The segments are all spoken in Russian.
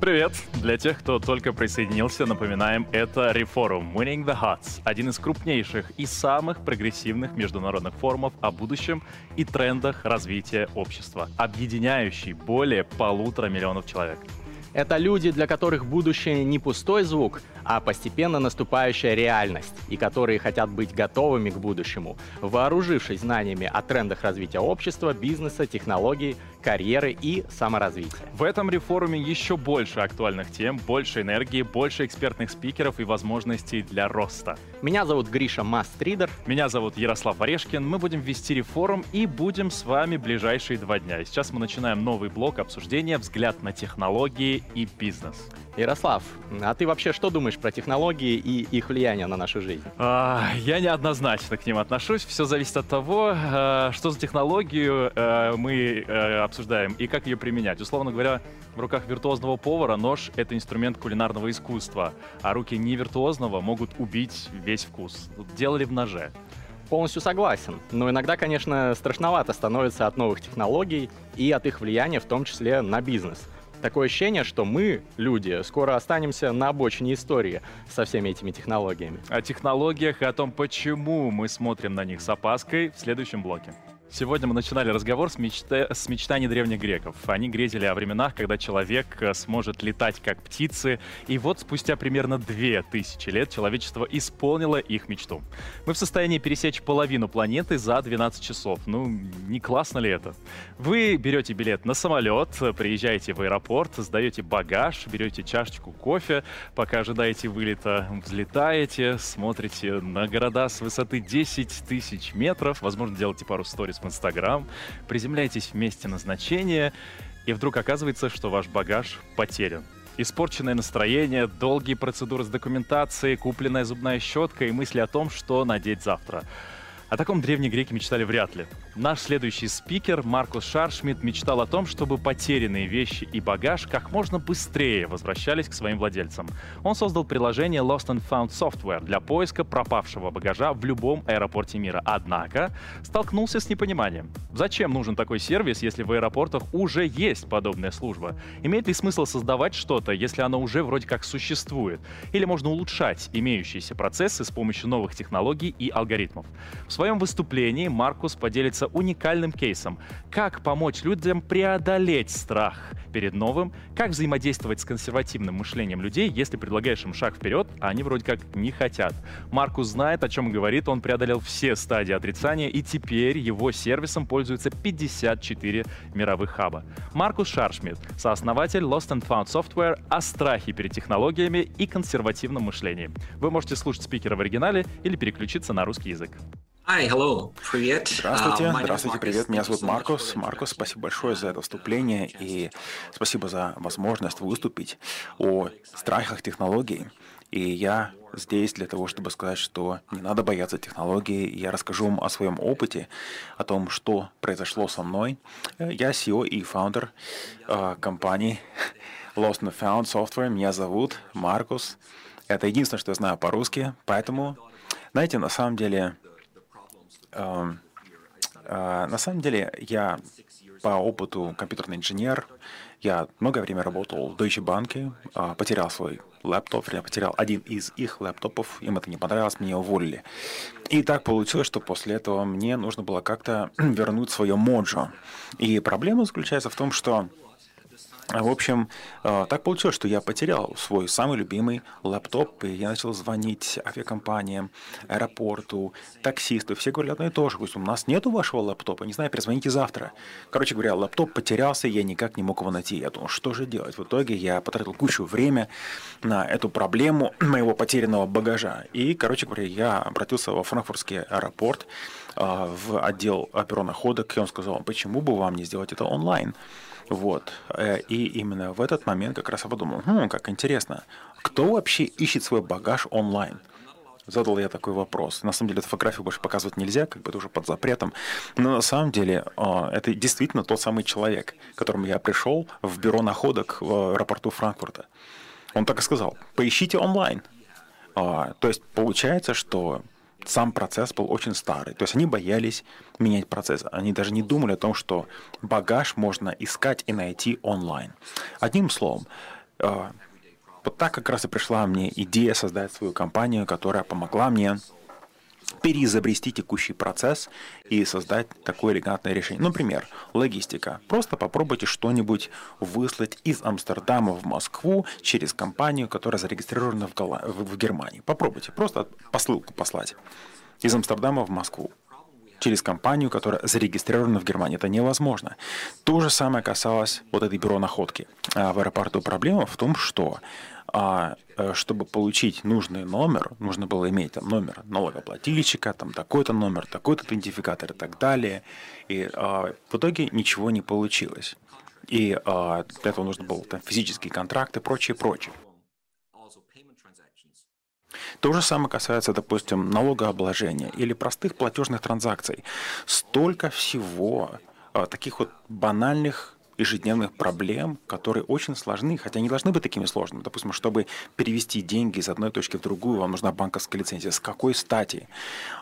Привет! Для тех, кто только присоединился, напоминаем, это Reforum Winning the Hearts, один из крупнейших и самых прогрессивных международных форумов о будущем и трендах развития общества, объединяющий более полутора миллионов человек. Это люди, для которых будущее не пустой звук, а постепенно наступающая реальность, и которые хотят быть готовыми к будущему, вооружившись знаниями о трендах развития общества, бизнеса, технологий, карьеры и саморазвития. В этом рефоруме еще больше актуальных тем, больше энергии, больше экспертных спикеров и возможностей для роста. Меня зовут Гриша Мастридер. Меня зовут Ярослав Орешкин. Мы будем вести рефорум и будем с вами ближайшие два дня. И сейчас мы начинаем новый блок обсуждения «Взгляд на технологии и бизнес». Ярослав, а ты вообще что думаешь про технологии и их влияние на нашу жизнь? А, я неоднозначно к ним отношусь. Все зависит от того, а, что за технологию а, мы а, обсуждаем и как ее применять. Условно говоря, в руках виртуозного повара нож — это инструмент кулинарного искусства, а руки невиртуозного могут убить весь вкус. Делали в ноже. Полностью согласен. Но иногда, конечно, страшновато становится от новых технологий и от их влияния, в том числе на бизнес. Такое ощущение, что мы, люди, скоро останемся на обочине истории со всеми этими технологиями. О технологиях и о том, почему мы смотрим на них с опаской в следующем блоке. Сегодня мы начинали разговор с, мечта... с мечтаний древних греков. Они грезили о временах, когда человек э, сможет летать как птицы. И вот спустя примерно две тысячи лет человечество исполнило их мечту. Мы в состоянии пересечь половину планеты за 12 часов. Ну, не классно ли это? Вы берете билет на самолет, приезжаете в аэропорт, сдаете багаж, берете чашечку кофе, пока ожидаете вылета, взлетаете, смотрите на города с высоты 10 тысяч метров, возможно, делаете пару сторис в Инстаграм, приземляетесь в месте назначения, и вдруг оказывается, что ваш багаж потерян. Испорченное настроение, долгие процедуры с документацией, купленная зубная щетка и мысли о том, что надеть завтра. О таком древние греки мечтали вряд ли. Наш следующий спикер, Маркус Шаршмидт, мечтал о том, чтобы потерянные вещи и багаж как можно быстрее возвращались к своим владельцам. Он создал приложение Lost and Found Software для поиска пропавшего багажа в любом аэропорте мира. Однако столкнулся с непониманием. Зачем нужен такой сервис, если в аэропортах уже есть подобная служба? Имеет ли смысл создавать что-то, если оно уже вроде как существует? Или можно улучшать имеющиеся процессы с помощью новых технологий и алгоритмов? В своем выступлении Маркус поделится уникальным кейсом, как помочь людям преодолеть страх перед новым, как взаимодействовать с консервативным мышлением людей, если предлагаешь им шаг вперед, а они вроде как не хотят. Маркус знает, о чем говорит, он преодолел все стадии отрицания, и теперь его сервисом пользуются 54 мировых хаба. Маркус Шаршмидт, сооснователь Lost and Found Software о страхе перед технологиями и консервативном мышлении. Вы можете слушать спикера в оригинале или переключиться на русский язык. Hi, hello, привет. Здравствуйте, Uh, здравствуйте, привет. Меня зовут Маркус. Маркус, спасибо большое за это вступление и спасибо за возможность выступить о страхах технологий. И я здесь для того, чтобы сказать, что не надо бояться технологий. Я расскажу вам о своем опыте, о том, что произошло со мной. Я CEO и фаундер э, компании Lost and Found Software. Меня зовут Маркус. Это единственное, что я знаю по-русски. Поэтому, знаете, на самом деле, а, На самом деле, я по опыту компьютерный инженер. Я многое время работал в Deutsche Bank, а, потерял свой лэптоп, я потерял один из их лэптопов, им это не понравилось, меня уволили. И так получилось, что после этого мне нужно было как-то вернуть свое моджо. И проблема заключается в том, что в общем, э, так получилось, что я потерял свой самый любимый лэптоп, и я начал звонить авиакомпаниям, аэропорту, таксисту. Все говорят одно и то же. Говорят, у нас нету вашего лэптопа, не знаю, перезвоните завтра. Короче говоря, лэптоп потерялся, я никак не мог его найти. Я думал, что же делать? В итоге я потратил кучу времени на эту проблему моего потерянного багажа. И, короче говоря, я обратился во франкфуртский аэропорт, в отдел оперонаходок, и он сказал, почему бы вам не сделать это онлайн? Вот. Э, И именно в этот момент как раз я подумал, хм, как интересно, кто вообще ищет свой багаж онлайн? задал я такой вопрос. На самом деле, эту фотографию больше показывать нельзя, как бы это уже под запретом. Но на самом деле, а, это действительно тот самый человек, к которому я пришел в бюро находок в аэропорту Франкфурта. Он так и сказал, поищите онлайн. А, то есть получается, что сам процесс был очень старый. То есть они боялись менять процесс. Они даже не думали о том, что багаж можно искать и найти онлайн. Одним словом, а, вот так как раз и пришла мне идея создать свою компанию, которая помогла мне переизобрести текущий процесс и создать такое элегантное решение. Например, логистика. Просто попробуйте что-нибудь выслать из Амстердама в Москву через компанию, которая зарегистрирована в, Гол... в Германии. Попробуйте просто посылку послать из Амстердама в Москву через компанию, которая зарегистрирована в Германии. Это невозможно. То же самое касалось вот этой бюро находки. А в аэропорту проблема в том, что а э, чтобы получить нужный номер, нужно было иметь там номер налогоплательщика, там такой-то номер, такой-то идентификатор и так далее. И а, в итоге ничего не получилось. И а, для этого нужно было там физический контракт и прочее, прочее. То же самое касается, допустим, налогообложения или простых платежных транзакций. Столько всего а, таких вот банальных ежедневных проблем, которые очень сложны, хотя не должны быть такими сложными. Допустим, чтобы перевести деньги из одной точки в другую, вам нужна банковская лицензия. С какой стати?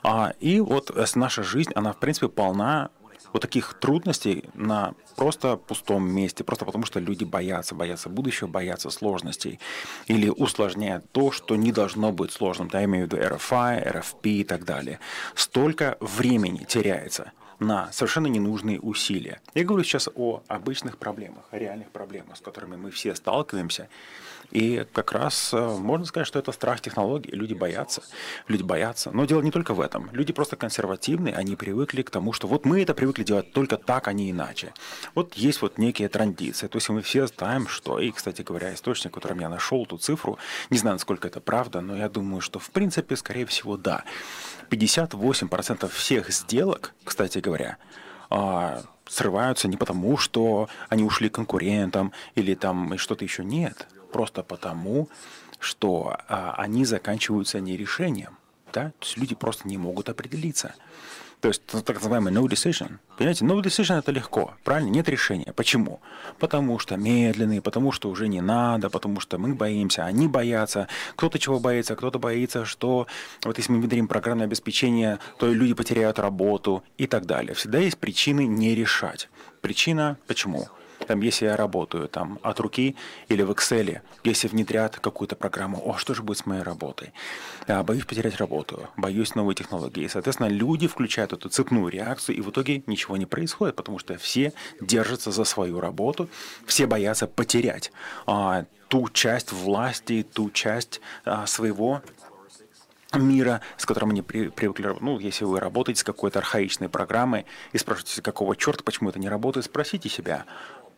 А, и вот наша жизнь, она, в принципе, полна вот таких трудностей на просто пустом месте, просто потому что люди боятся, боятся будущего, боятся сложностей или усложняют то, что не должно быть сложным. Да, я имею в виду RFI, RFP и так далее. Столько времени теряется на совершенно ненужные усилия. Я говорю сейчас о обычных проблемах, о реальных проблемах, с которыми мы все сталкиваемся. И как раз э, можно сказать, что это страх технологий. Люди боятся. Люди боятся. Но дело не только в этом. Люди просто консервативные, они привыкли к тому, что вот мы это привыкли делать только так, а не иначе. Вот есть вот некие традиции. То есть мы все знаем, что, и, кстати говоря, источник, которым я нашел эту цифру, не знаю, насколько это правда, но я думаю, что в принципе, скорее всего, да. 58% всех сделок, кстати говоря, а, срываются не потому, что они ушли конкурентам или там что-то еще нет просто потому, что а, они заканчиваются не решением. Да? То есть люди просто не могут определиться. То есть так называемый no decision. Понимаете, no decision это легко, правильно? Нет решения. Почему? Потому что медленные, потому что уже не надо, потому что мы боимся, они боятся. Кто-то чего боится, кто-то боится, что вот если мы внедрим программное обеспечение, то люди потеряют работу и так далее. Всегда есть причины не решать. Причина почему? Там, если я работаю там, от руки или в Excel, если внедрят какую-то программу, о, что же будет с моей работой? А, боюсь потерять работу, боюсь новой технологии. И, соответственно, люди включают эту цепную реакцию, и в итоге ничего не происходит, потому что все держатся за свою работу, все боятся потерять а, ту часть власти, ту часть а, своего мира, с которым они при, привыкли. Ну, если вы работаете с какой-то архаичной программой и спрашиваете, какого черта, почему это не работает, спросите себя,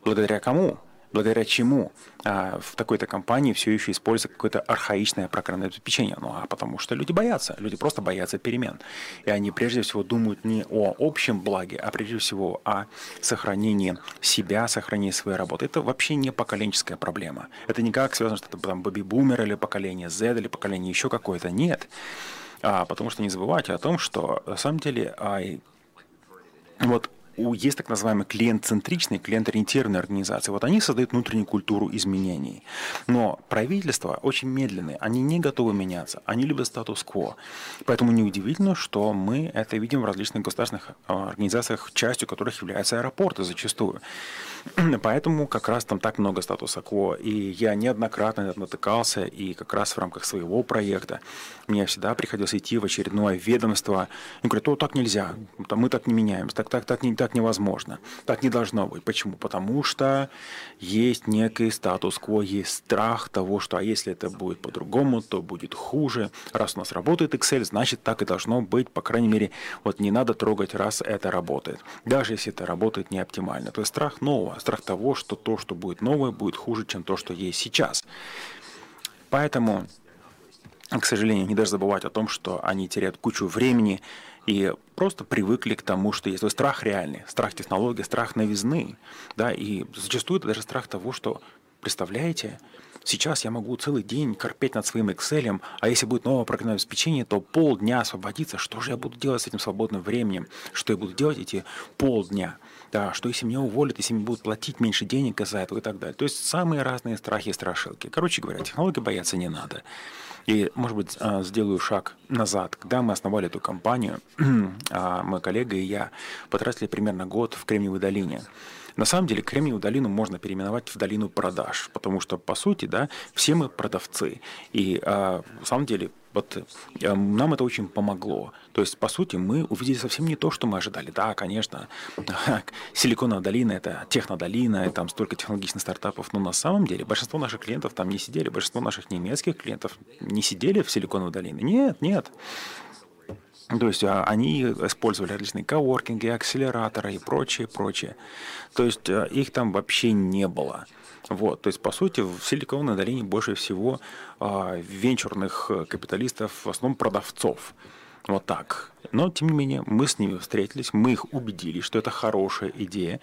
благодаря кому, благодаря чему а, в такой-то компании все еще используется какое-то архаичное программное обеспечение. Ну, а потому что люди боятся, люди просто боятся перемен. И они прежде всего думают не о общем благе, а прежде всего о сохранении себя, сохранении своей работы. Это вообще не поколенческая проблема. Это никак связано, что это там бэби-бумер или поколение Z или поколение еще какое-то. Нет. А, потому что не забывайте о том, что на самом деле а, вот есть так называемые клиент-центричные, клиент-ориентированные организации. Вот они создают внутреннюю культуру изменений. Но правительства очень медленные, они не готовы меняться, они любят статус-кво. Поэтому неудивительно, что мы это видим в различных государственных а, организациях, частью которых являются аэропорты зачастую. Поэтому как раз там так много статуса-кво. И я неоднократно натыкался, и как раз в рамках своего проекта мне всегда приходилось идти в очередное ведомство и говорят, о, так нельзя, мы так не меняемся, так, так, так, не, так невозможно, так не должно быть. Почему? Потому что есть некий статус-кво, есть страх того, что а если это будет по-другому, то будет хуже. Раз у нас работает Excel, значит так и должно быть, по крайней мере, вот не надо трогать, раз это работает. Даже если это работает не оптимально. То есть страх нового, страх того, что то, что будет новое, будет хуже, чем то, что есть сейчас. Поэтому к сожалению, не даже забывать о том, что они теряют кучу времени и просто привыкли к тому, что есть. То страх реальный, страх технологий, страх новизны, да, и зачастую это даже страх того, что Представляете? Сейчас я могу целый день корпеть над своим Excel, а если будет новое программное обеспечение, то полдня освободиться. Что же я буду делать с этим свободным временем? Что я буду делать эти полдня? Да, что если меня уволят, если мне будут платить меньше денег за это и так далее. То есть самые разные страхи и страшилки. Короче говоря, технологии бояться не надо. И, может быть, а, сделаю шаг назад. Когда мы основали эту компанию, а, мой коллега и я потратили примерно год в Кремниевой долине. На самом деле Кремниевую долину можно переименовать в долину продаж, потому что, по сути, да, все мы продавцы. И э, на самом деле вот э, нам это очень помогло. То есть, по сути, мы увидели совсем не то, что мы ожидали. Да, конечно, Силиконовая долина – это технодолина, и там столько технологичных стартапов, но на самом деле большинство наших клиентов там не сидели, большинство наших немецких клиентов не сидели в Силиконовой долине. Нет, нет. То есть а, они использовали различные коворкинги, акселераторы и прочее, прочее. То есть а, их там вообще не было. Вот, то есть, по сути, в Силиконовой долине больше всего э, венчурных капиталистов, в основном продавцов. Вот так. Но, тем не менее, мы с ними встретились, мы их убедили, что это хорошая идея,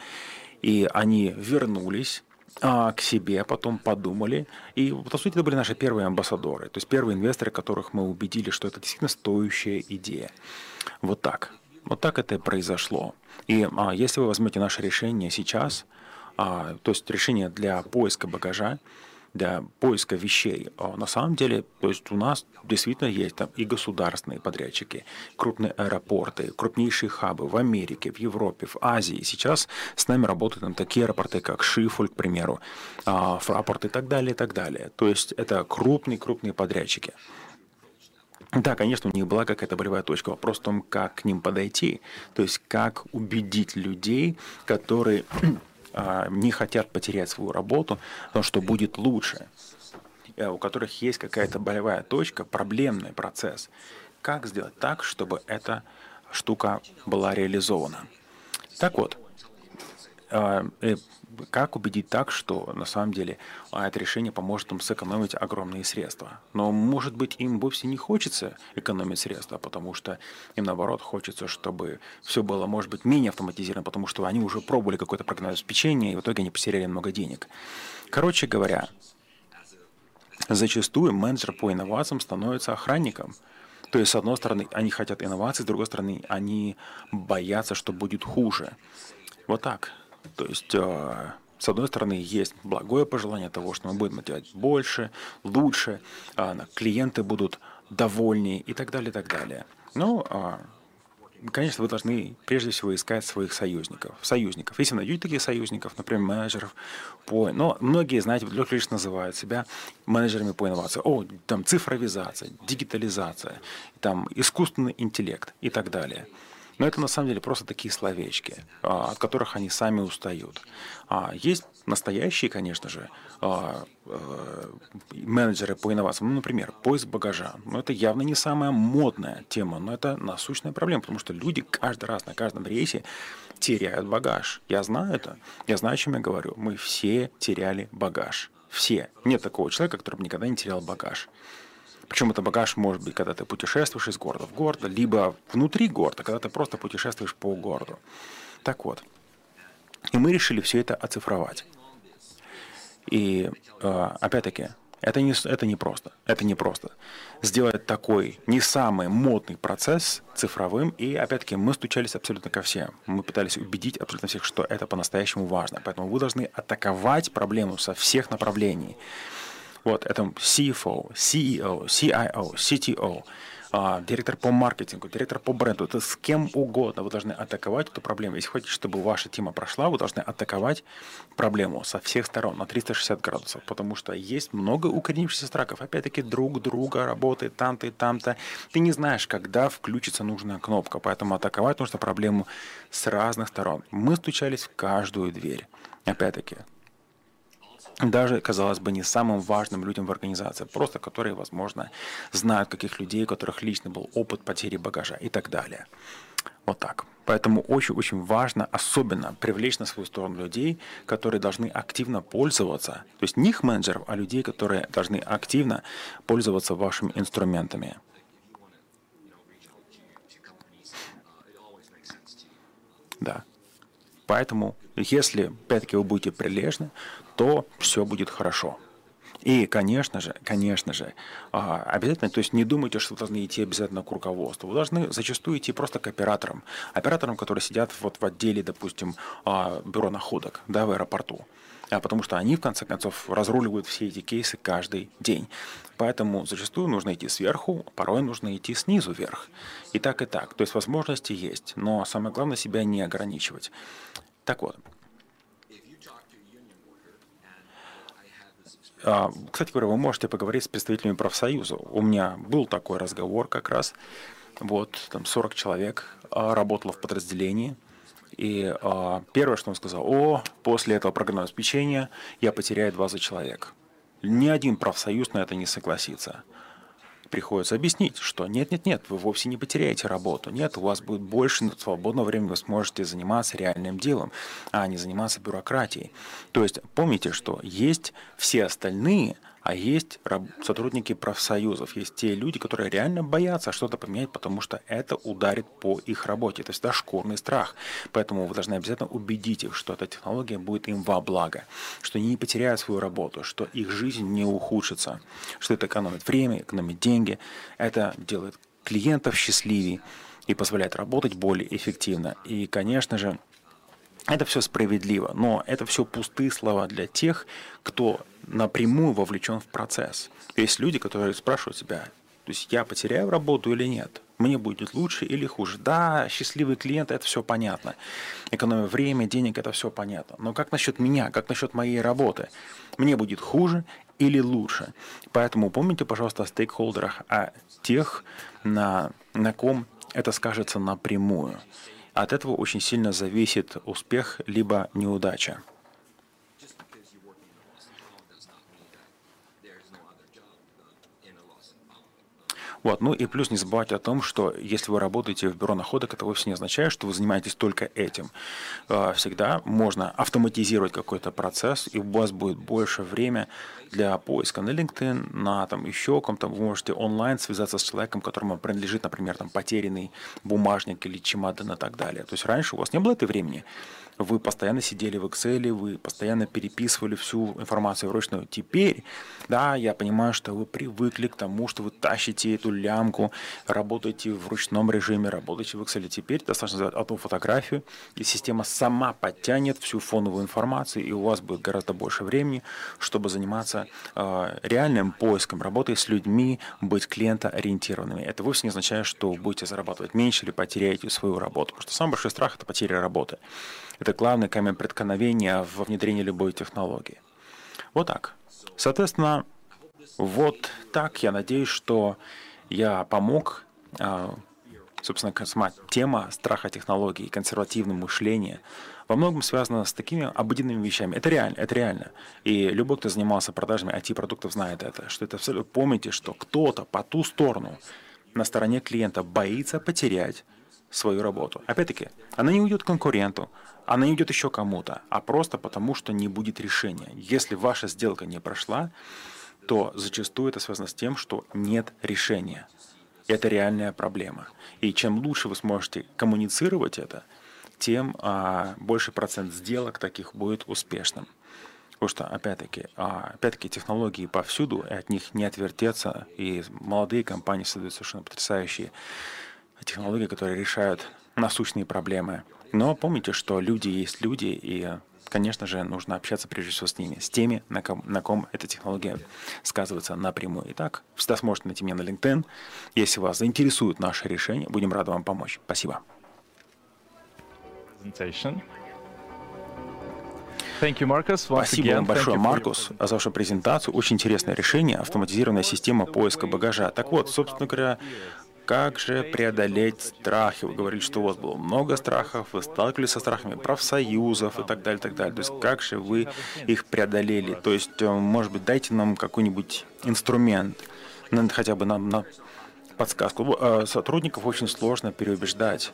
и они вернулись а, к себе, потом подумали. И, по сути, это были наши первые амбассадоры, то есть первые инвесторы, которых мы убедили, что это действительно стоящая идея. Вот так. Вот так это и произошло. И а, если вы возьмете наше решение сейчас, а, то есть решение для поиска багажа, для поиска вещей. А на самом деле, то есть у нас действительно есть там и государственные подрядчики, крупные аэропорты, крупнейшие хабы в Америке, в Европе, в Азии. Сейчас с нами работают там такие аэропорты, как Шифуль, к примеру, а, Фрапорт и так далее, и так далее. То есть это крупные-крупные подрядчики. Да, конечно, у них была какая-то болевая точка. Вопрос в том, как к ним подойти. То есть, как убедить людей, которые а, не хотят потерять свою работу, потому что будет лучше, э, у которых есть какая-то болевая точка, проблемный процесс. Как сделать так, чтобы эта штука была реализована? Так вот, а, э, как убедить так, что на самом деле а, это решение поможет им сэкономить огромные средства. Но, может быть, им вовсе не хочется экономить средства, потому что им, наоборот, хочется, чтобы все было, может быть, менее автоматизировано, потому что они уже пробовали какое-то программное обеспечение, и в итоге они потеряли много денег. Короче говоря, зачастую менеджер по инновациям становится охранником. То есть, с одной стороны, они хотят инноваций, с другой стороны, они боятся, что будет хуже. Вот так. То есть, а, с одной стороны, есть благое пожелание того, что мы будем делать больше, лучше, а, клиенты будут довольнее и так далее, и так далее. Но а, конечно, вы должны прежде всего искать своих союзников. Союзников. Если найдете таких союзников, например, менеджеров по... Но многие, знаете, лишь называют себя менеджерами по инновации. О, там цифровизация, дигитализация, там искусственный интеллект и так далее. Но это на самом деле просто такие словечки, а, от которых они сами устают. А, есть настоящие, конечно же, а, э, менеджеры по инновациям. Ну, например, поиск багажа. Но это явно не самая модная тема, но это насущная проблема, потому что люди каждый раз на каждом рейсе теряют багаж. Я знаю это. Я знаю, о чем я говорю. Мы все теряли багаж. Все. Нет такого человека, который бы никогда не терял багаж. Причем это багаж может быть, когда ты путешествуешь из города в город, либо внутри города, когда ты просто путешествуешь по городу. Так вот. И мы решили все это оцифровать. И э, опять-таки, это не, это не просто. Это не просто. Сделать такой не самый модный процесс цифровым. И опять-таки мы стучались абсолютно ко всем. Мы пытались убедить абсолютно всех, что это по-настоящему важно. Поэтому вы должны атаковать проблему со всех направлений. Вот, это CFO, CEO, CIO, CTO, а, директор по маркетингу, директор по бренду. Это с кем угодно. Вы должны атаковать эту проблему. Если хотите, чтобы ваша тема прошла, вы должны атаковать проблему со всех сторон на 360 градусов. Потому что есть много укоренившихся страхов. Опять-таки, друг друга работает там-то и там-то. Ты не знаешь, когда включится нужная кнопка. Поэтому атаковать нужно проблему с разных сторон. Мы стучались в каждую дверь. Опять-таки, даже, казалось бы, не самым важным людям в организации, просто которые, возможно, знают каких людей, у которых лично был опыт потери багажа и так далее. Вот так. Поэтому очень-очень важно особенно привлечь на свою сторону людей, которые должны активно пользоваться, то есть не их менеджеров, а людей, которые должны активно пользоваться вашими инструментами. Да. Поэтому, если, опять-таки, вы будете прилежны, то все будет хорошо. И, конечно же, конечно же, а, обязательно, то есть не думайте, что вы должны идти обязательно к руководству. Вы должны зачастую идти просто к операторам. Операторам, которые сидят вот в отделе, допустим, а, бюро находок да, в аэропорту. А потому что они, в конце концов, разруливают все эти кейсы каждый день. Поэтому зачастую нужно идти сверху, порой нужно идти снизу вверх. И так, и так. То есть возможности есть, но самое главное себя не ограничивать. Так вот, кстати говоря, вы можете поговорить с представителями профсоюза. У меня был такой разговор как раз. Вот, там 40 человек а, работало в подразделении. И а, первое, что он сказал, о, после этого программного обеспечения я потеряю 20 человек. Ни один профсоюз на это не согласится приходится объяснить, что нет-нет-нет, вы вовсе не потеряете работу. Нет, у вас будет больше свободного времени, вы сможете заниматься реальным делом, а не заниматься бюрократией. То есть помните, что есть все остальные – а есть сотрудники профсоюзов, есть те люди, которые реально боятся что-то поменять, потому что это ударит по их работе. Это всегда шкурный страх. Поэтому вы должны обязательно убедить их, что эта технология будет им во благо, что они не потеряют свою работу, что их жизнь не ухудшится, что это экономит время, экономит деньги. Это делает клиентов счастливее и позволяет работать более эффективно. И, конечно же, это все справедливо, но это все пустые слова для тех, кто напрямую вовлечен в процесс. Есть люди, которые спрашивают себя, то есть я потеряю работу или нет? Мне будет лучше или хуже? Да, счастливый клиент, это все понятно. Экономия времени, денег, это все понятно. Но как насчет меня, как насчет моей работы? Мне будет хуже или лучше? Поэтому помните, пожалуйста, о стейкхолдерах, о тех, на, на ком это скажется напрямую. От этого очень сильно зависит успех либо неудача. Вот. Ну и плюс не забывайте о том, что если вы работаете в бюро находок, это вовсе не означает, что вы занимаетесь только этим. А, всегда можно автоматизировать какой-то процесс, и у вас будет больше времени для поиска на LinkedIn, на там еще ком-то. Вы можете онлайн связаться с человеком, которому принадлежит, например, там потерянный бумажник или чемодан и так далее. То есть раньше у вас не было этого времени вы постоянно сидели в Excel, вы постоянно переписывали всю информацию вручную. Теперь, да, я понимаю, что вы привыкли к тому, что вы тащите эту лямку, работаете в ручном режиме, работаете в Excel. Теперь достаточно сделать одну фотографию, и система сама подтянет всю фоновую информацию, и у вас будет гораздо больше времени, чтобы заниматься э, реальным поиском, работой с людьми, быть клиентоориентированными. Это вовсе не означает, что будете зарабатывать меньше или потеряете свою работу, потому что самый большой страх – это потеря работы. Это главный камень преткновения во внедрении любой технологии. Вот так. Соответственно, вот так я надеюсь, что я помог а, собственно, сама тема страха технологий и консервативного мышления во многом связана с такими обыденными вещами. Это реально, это реально. И любой, кто занимался продажами IT-продуктов, знает это, что это абсолютно... Помните, что кто-то по ту сторону на стороне клиента боится потерять свою работу. Опять-таки, она не уйдет конкуренту, она не уйдет еще кому-то, а просто потому, что не будет решения. Если ваша сделка не прошла, то зачастую это связано с тем, что нет решения. Это реальная проблема. И чем лучше вы сможете коммуницировать это, тем а, больше процент сделок таких будет успешным. Потому что, опять-таки, а, опять-таки технологии повсюду, и от них не отвертеться, и молодые компании создают совершенно потрясающие технологии, которые решают насущные проблемы. Но помните, что люди есть люди, и, конечно же, нужно общаться прежде всего с ними, с теми, на ком, на ком эта технология сказывается напрямую. Итак, всегда сможете найти меня на LinkedIn. Если вас заинтересует наше решение, будем рады вам помочь. Спасибо. Thank you, Marcus. Спасибо вам большое, Маркус, за вашу презентацию. Очень интересное решение, автоматизированная система поиска багажа. Так вот, собственно говоря, как же преодолеть страхи? Вы говорили, что у вас было много страхов, вы сталкивались со страхами профсоюзов и так далее, и так далее. То есть как же вы их преодолели? То есть, э, может быть, дайте нам какой-нибудь инструмент, хотя бы нам на подсказку. Э, сотрудников очень сложно переубеждать.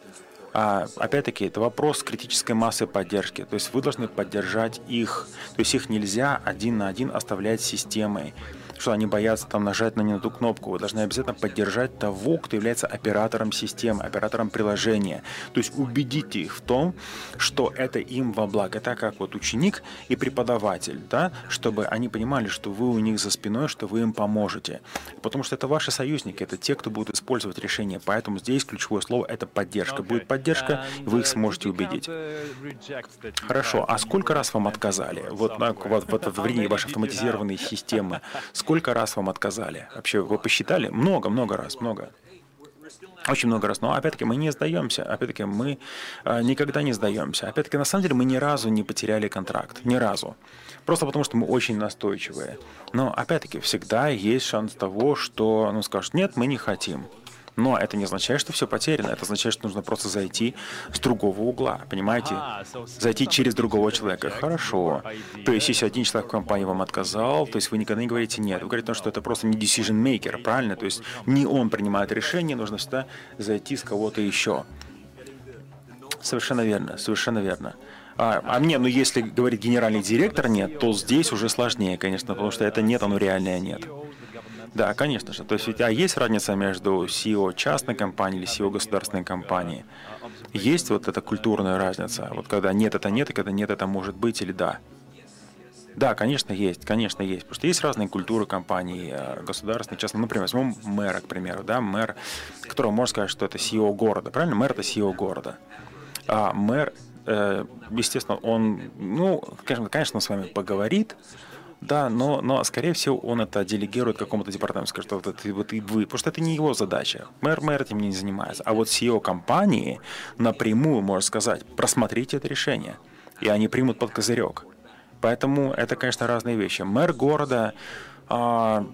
А, опять-таки, это вопрос критической массы поддержки. То есть вы должны поддержать их. То есть их нельзя один на один оставлять системой. Что они боятся там нажать на не на ту кнопку. Вы должны обязательно поддержать того, кто является оператором системы, оператором приложения. То есть убедите их в том, что это им во благо. Это как вот ученик и преподаватель, да, чтобы они понимали, что вы у них за спиной, что вы им поможете. Потому что это ваши союзники, это те, кто будут использовать решение. Поэтому здесь ключевое слово – это поддержка. Будет поддержка, вы их сможете убедить. Хорошо, а сколько раз вам отказали? Вот, вот, вот в времени вашей автоматизированной системы, сколько раз вам отказали? Вообще, вы посчитали? Много, много раз, много. Очень много раз. Но опять-таки мы не сдаемся. Опять-таки мы э, никогда не сдаемся. Опять-таки на самом деле мы ни разу не потеряли контракт. Ни разу. Просто потому что мы очень настойчивые. Но опять-таки всегда есть шанс того, что ну, скажут, нет, мы не хотим. Но это не означает, что все потеряно. Это означает, что нужно просто зайти с другого угла. Понимаете? Зайти через другого человека. Хорошо. То есть, если один человек в компании вам отказал, то есть вы никогда не говорите нет. Вы говорите, что это просто не decision maker, правильно? То есть не он принимает решение, нужно всегда зайти с кого-то еще. Совершенно верно, совершенно верно. А, а мне, ну если говорит генеральный директор нет, то здесь уже сложнее, конечно, потому что это нет, оно реальное нет. Да, конечно же. То есть, а есть разница между CEO частной компании или CEO государственной компании? Есть вот эта культурная разница. Вот когда нет, это нет, и когда нет, это может быть или да. Да, конечно, есть, конечно, есть. Потому что есть разные культуры компаний, э, государственные, частные. Например, возьмем мэра, к примеру, да, мэр, которого можно сказать, что это CEO города, правильно? Мэр – это CEO города. А мэр, э, естественно, он, ну, конечно, он с вами поговорит, да, но, но, скорее всего, он это делегирует какому-то департаменту, скажет, вот это вот и вы, потому что это не его задача. Мэр, мэр этим не занимается. А вот CEO компании напрямую может сказать, просмотрите это решение, и они примут под козырек. Поэтому это, конечно, разные вещи. Мэр города а,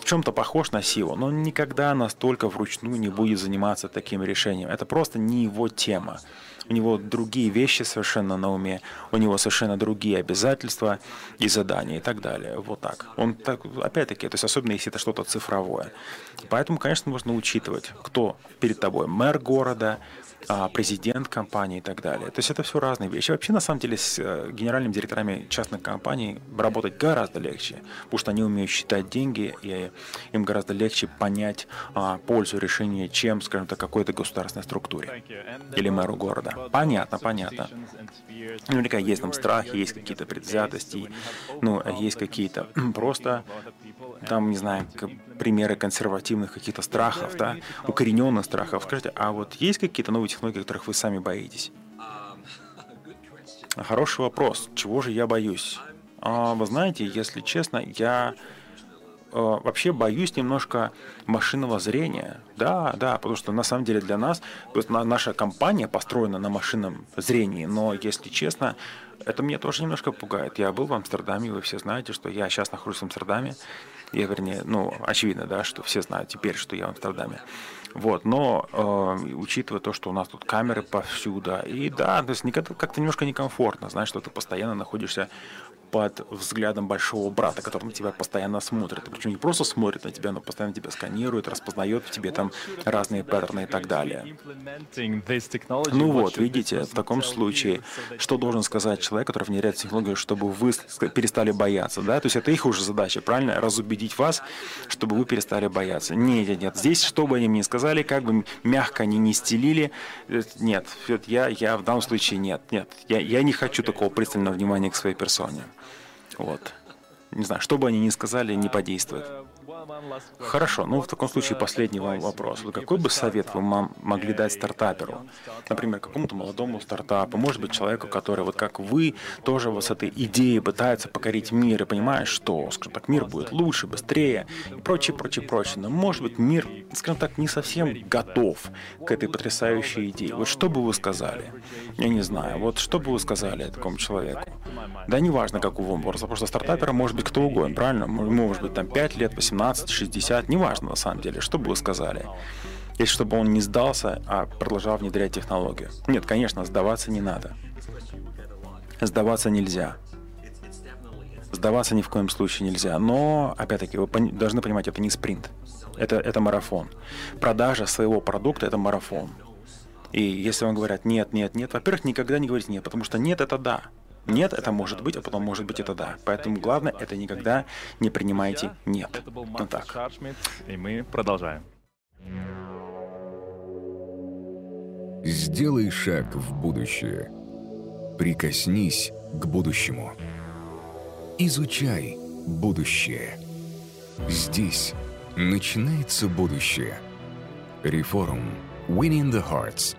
в чем-то похож на SEO, но никогда настолько вручную не будет заниматься таким решением. Это просто не его тема у него другие вещи совершенно на уме, у него совершенно другие обязательства и задания и так далее. Вот так. Он так, опять-таки, то есть особенно если это что-то цифровое. Поэтому, конечно, нужно учитывать, кто перед тобой, мэр города, а, президент компании и так далее. То есть это все разные вещи. Вообще, на самом деле, с э, генеральными директорами частных компаний работать гораздо легче, потому что они умеют считать деньги, и им гораздо легче понять а, пользу решения, чем, скажем так, какой-то государственной структуре или мэру города. Понятно, понятно. Наверняка есть там страхи, есть какие-то предвзятости, ну, есть какие-то просто там, не знаю, примеры консервативных каких-то страхов, да, укорененных страхов. Скажите, а вот есть какие-то новые технологии, которых вы сами боитесь? Хороший вопрос. Чего же я боюсь? А, вы знаете, если честно, я вообще боюсь немножко машинного зрения. Да, да, потому что на самом деле для нас наша компания построена на машинном зрении, но если честно, это меня тоже немножко пугает. Я был в Амстердаме, вы все знаете, что я сейчас нахожусь в Амстердаме. Я, вернее, ну, очевидно, да, что все знают теперь, что я в Амстердаме. Вот, но э, учитывая то, что у нас тут камеры повсюду, и да, то есть как-то немножко некомфортно, знаешь, что ты постоянно находишься под взглядом большого брата, который на тебя постоянно смотрит. Причем не просто смотрит на тебя, но постоянно тебя сканирует, распознает в тебе там разные паттерны и так далее. Ну вот, видите, в таком случае, что должен сказать человек, который внедряет технологию, чтобы вы перестали бояться, да? То есть это их уже задача, правильно? Разубедить вас, чтобы вы перестали бояться. Нет, нет, нет. Здесь, что бы они мне сказали, как бы мягко они не стелили, э, нет, я, я в данном случае нет, нет. Я, я не хочу такого пристального внимания к своей персоне. Вот. Не знаю, что бы они ни сказали, не подействует. Хорошо, ну в таком случае последний вам вопрос. Какой бы совет вы могли дать стартаперу? Например, какому-то молодому стартапу, может быть, человеку, который, вот как вы, тоже вот с этой идеей пытается покорить мир и понимает, что, скажем так, мир будет лучше, быстрее и прочее, прочее, прочее. Но, может быть, мир, скажем так, не совсем готов к этой потрясающей идее. Вот что бы вы сказали? Я не знаю. Вот что бы вы сказали такому человеку? Да неважно, какого он просто, просто стартапера может быть кто угодно, правильно? Может быть, там 5 лет, 18 15, 60, неважно на самом деле, что бы вы сказали. Если чтобы он не сдался, а продолжал внедрять технологию. Нет, конечно, сдаваться не надо. Сдаваться нельзя. Сдаваться ни в коем случае нельзя. Но, опять-таки, вы должны понимать, это не спринт. Это, это марафон. Продажа своего продукта – это марафон. И если вам говорят «нет, нет, нет», во-первых, никогда не говорите «нет», потому что «нет» – это «да». Нет, это может быть, а потом может быть это да. Поэтому главное, это никогда не принимайте нет. Ну так. И мы продолжаем. Сделай шаг в будущее. Прикоснись к будущему. Изучай будущее. Здесь начинается будущее. Реформ. Winning the Hearts.